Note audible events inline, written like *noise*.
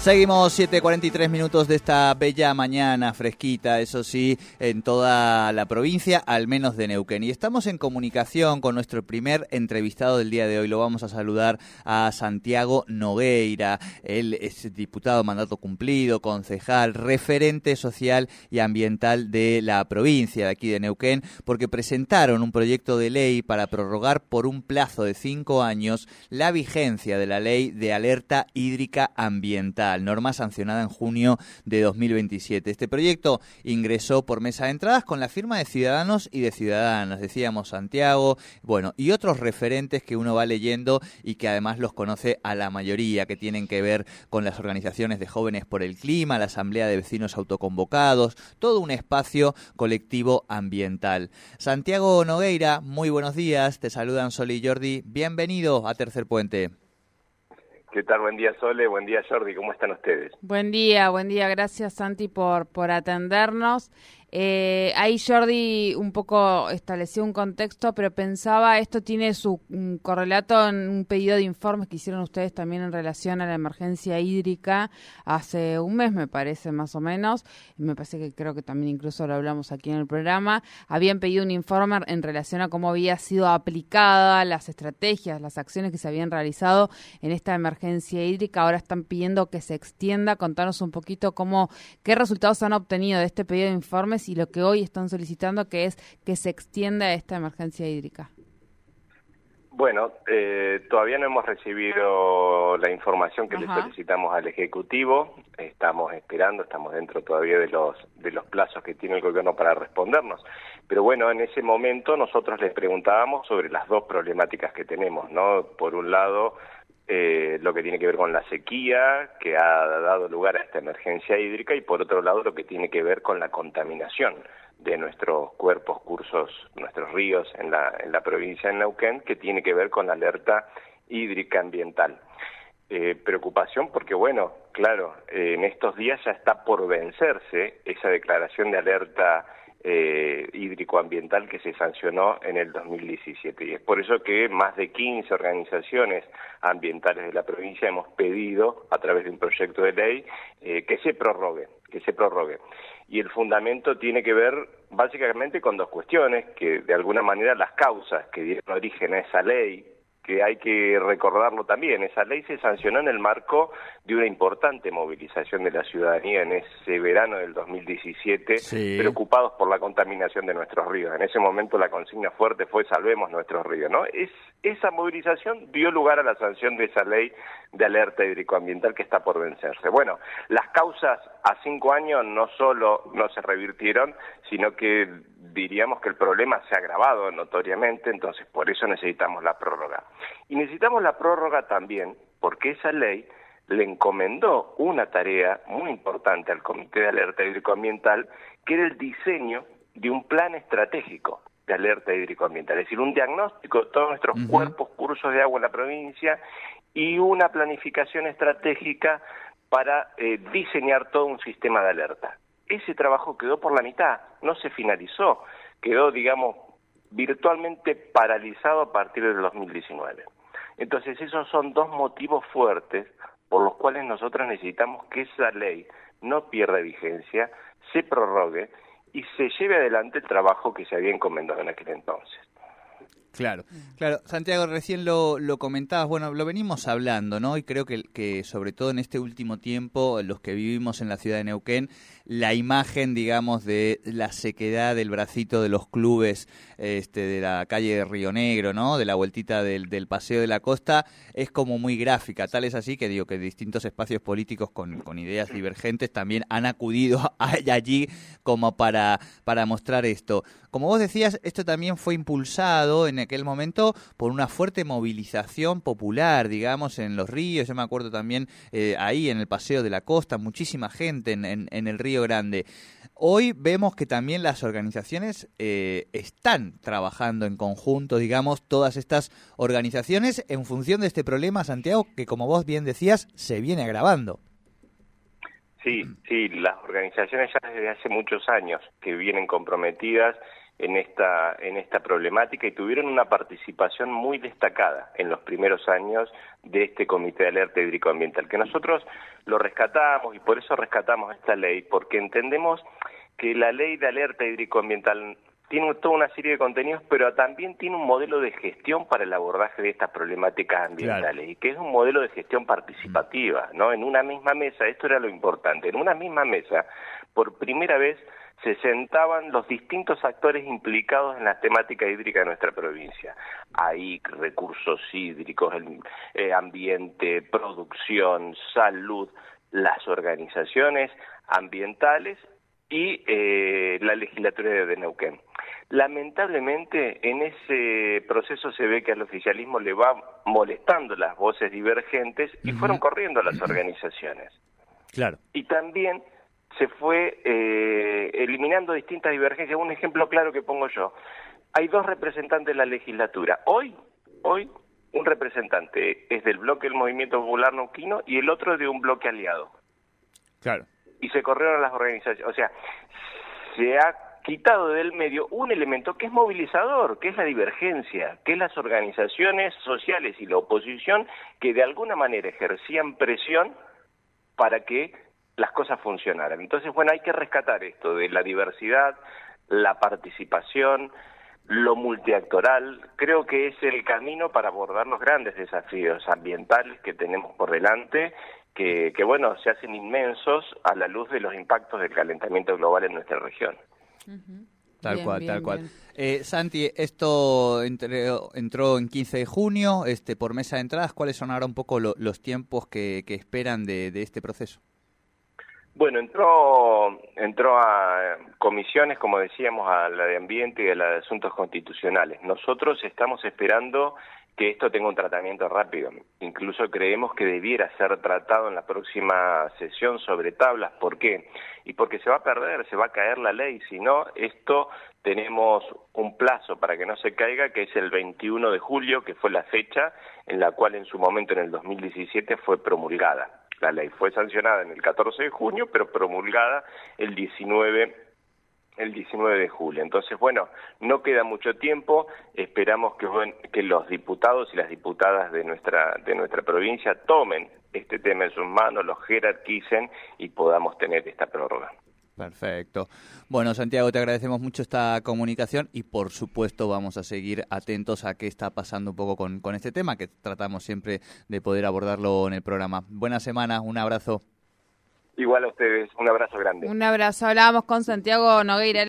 Seguimos 7.43 minutos de esta bella mañana fresquita, eso sí, en toda la provincia, al menos de Neuquén. Y estamos en comunicación con nuestro primer entrevistado del día de hoy. Lo vamos a saludar a Santiago Nogueira. Él es diputado mandato cumplido, concejal, referente social y ambiental de la provincia de aquí de Neuquén, porque presentaron un proyecto de ley para prorrogar por un plazo de cinco años la vigencia de la ley de alerta hídrica ambiental norma sancionada en junio de 2027. Este proyecto ingresó por mesa de entradas con la firma de ciudadanos y de ciudadanas, decíamos Santiago, bueno, y otros referentes que uno va leyendo y que además los conoce a la mayoría, que tienen que ver con las organizaciones de jóvenes por el clima, la asamblea de vecinos autoconvocados, todo un espacio colectivo ambiental. Santiago Nogueira, muy buenos días, te saludan Sol y Jordi, bienvenido a Tercer Puente. ¿Qué tal? Buen día, Sole. Buen día, Jordi. ¿Cómo están ustedes? Buen día, buen día. Gracias, Santi, por, por atendernos. Eh, ahí Jordi un poco estableció un contexto, pero pensaba, esto tiene su correlato en un pedido de informes que hicieron ustedes también en relación a la emergencia hídrica hace un mes, me parece, más o menos. Me parece que creo que también incluso lo hablamos aquí en el programa. Habían pedido un informe en relación a cómo había sido aplicada las estrategias, las acciones que se habían realizado en esta emergencia hídrica. Ahora están pidiendo que se extienda. Contanos un poquito cómo, qué resultados han obtenido de este pedido de informes y lo que hoy están solicitando, que es que se extienda esta emergencia hídrica? Bueno, eh, todavía no hemos recibido la información que le solicitamos al Ejecutivo. Estamos esperando, estamos dentro todavía de los, de los plazos que tiene el Gobierno para respondernos. Pero bueno, en ese momento nosotros les preguntábamos sobre las dos problemáticas que tenemos, ¿no? Por un lado, eh, lo que tiene que ver con la sequía que ha dado lugar a esta emergencia hídrica y por otro lado lo que tiene que ver con la contaminación de nuestros cuerpos, cursos, nuestros ríos en la, en la provincia de Neuquén que tiene que ver con la alerta hídrica ambiental. Eh, preocupación porque, bueno, claro, en estos días ya está por vencerse esa declaración de alerta eh, hídrico-ambiental que se sancionó en el 2017. Y es por eso que más de 15 organizaciones ambientales de la provincia hemos pedido, a través de un proyecto de ley, eh, que se prorrogue, que se prorrogue. Y el fundamento tiene que ver básicamente con dos cuestiones, que de alguna manera las causas que dieron origen a esa ley que hay que recordarlo también, esa ley se sancionó en el marco de una importante movilización de la ciudadanía en ese verano del 2017, preocupados por la contaminación de nuestros ríos. En ese momento la consigna fuerte fue salvemos nuestros ríos, ¿no? Es, esa movilización dio lugar a la sanción de esa ley de alerta hídrico-ambiental que está por vencerse. Bueno, las causas a cinco años no solo no se revirtieron, sino que diríamos que el problema se ha agravado notoriamente, entonces por eso necesitamos la prórroga. Y necesitamos la prórroga también porque esa ley le encomendó una tarea muy importante al Comité de Alerta Hídrico-Ambiental, que era el diseño de un plan estratégico de alerta hídrico-ambiental, es decir, un diagnóstico de todos nuestros cuerpos, cursos de agua en la provincia y una planificación estratégica para eh, diseñar todo un sistema de alerta ese trabajo quedó por la mitad, no se finalizó, quedó, digamos, virtualmente paralizado a partir del 2019. Entonces, esos son dos motivos fuertes por los cuales nosotros necesitamos que esa ley no pierda vigencia, se prorrogue y se lleve adelante el trabajo que se había encomendado en aquel entonces. Claro, claro. Santiago, recién lo, lo comentabas, bueno, lo venimos hablando, ¿no? Y creo que, que sobre todo en este último tiempo, los que vivimos en la ciudad de Neuquén, la imagen, digamos, de la sequedad del bracito de los clubes este, de la calle de Río Negro, ¿no? De la vueltita del, del Paseo de la Costa, es como muy gráfica. Tal es así que digo que distintos espacios políticos con, con ideas divergentes también han acudido *laughs* allí como para, para mostrar esto. Como vos decías, esto también fue impulsado en aquel momento por una fuerte movilización popular, digamos, en los ríos. Yo me acuerdo también eh, ahí en el Paseo de la Costa, muchísima gente en, en, el Río Grande. Hoy vemos que también las organizaciones eh, están trabajando en conjunto, digamos, todas estas organizaciones en función de este problema, Santiago, que como vos bien decías, se viene agravando. Sí, sí, las organizaciones ya desde hace muchos años que vienen comprometidas en esta, en esta problemática y tuvieron una participación muy destacada en los primeros años de este Comité de Alerta Hídrico-Ambiental, que nosotros lo rescatamos y por eso rescatamos esta ley, porque entendemos que la ley de alerta hídrico-ambiental tiene toda una serie de contenidos, pero también tiene un modelo de gestión para el abordaje de estas problemáticas ambientales y que es un modelo de gestión participativa, ¿no? En una misma mesa, esto era lo importante, en una misma mesa, por primera vez se sentaban los distintos actores implicados en la temática hídrica de nuestra provincia. Hay recursos hídricos, el, eh, ambiente, producción, salud, las organizaciones ambientales y eh, la legislatura de Neuquén. Lamentablemente, en ese proceso se ve que al oficialismo le va molestando las voces divergentes y fueron corriendo las organizaciones. Claro. Y también se fue eh, eliminando distintas divergencias. Un ejemplo claro que pongo yo. Hay dos representantes de la legislatura. Hoy, hoy, un representante es del bloque del Movimiento Popular Neuquino y el otro de un bloque aliado. Claro. Y se corrieron las organizaciones. O sea, se ha quitado del medio un elemento que es movilizador, que es la divergencia, que es las organizaciones sociales y la oposición que de alguna manera ejercían presión para que las cosas funcionaran. Entonces, bueno, hay que rescatar esto de la diversidad, la participación, lo multiactoral, creo que es el camino para abordar los grandes desafíos ambientales que tenemos por delante, que, que bueno, se hacen inmensos a la luz de los impactos del calentamiento global en nuestra región. Tal cual, tal cual. Eh, Santi, esto entró, entró en 15 de junio, este, por mesa de entradas. ¿Cuáles son ahora un poco los tiempos que, que esperan de, de, este proceso? Bueno, entró, entró a comisiones, como decíamos, a la de Ambiente y a la de Asuntos Constitucionales. Nosotros estamos esperando que esto tenga un tratamiento rápido. Incluso creemos que debiera ser tratado en la próxima sesión sobre tablas. ¿Por qué? Y porque se va a perder, se va a caer la ley. Si no, esto tenemos un plazo para que no se caiga, que es el 21 de julio, que fue la fecha en la cual en su momento, en el 2017, fue promulgada. La ley fue sancionada en el 14 de junio, pero promulgada el 19 el 19 de julio. Entonces, bueno, no queda mucho tiempo, esperamos que, los diputados y las diputadas de nuestra, de nuestra provincia tomen este tema en sus manos, lo jerarquicen y podamos tener esta prórroga. Perfecto. Bueno, Santiago, te agradecemos mucho esta comunicación y por supuesto vamos a seguir atentos a qué está pasando un poco con, con este tema, que tratamos siempre de poder abordarlo en el programa. Buena semana, un abrazo. Igual a ustedes, un abrazo grande. Un abrazo. Hablábamos con Santiago Nogueira.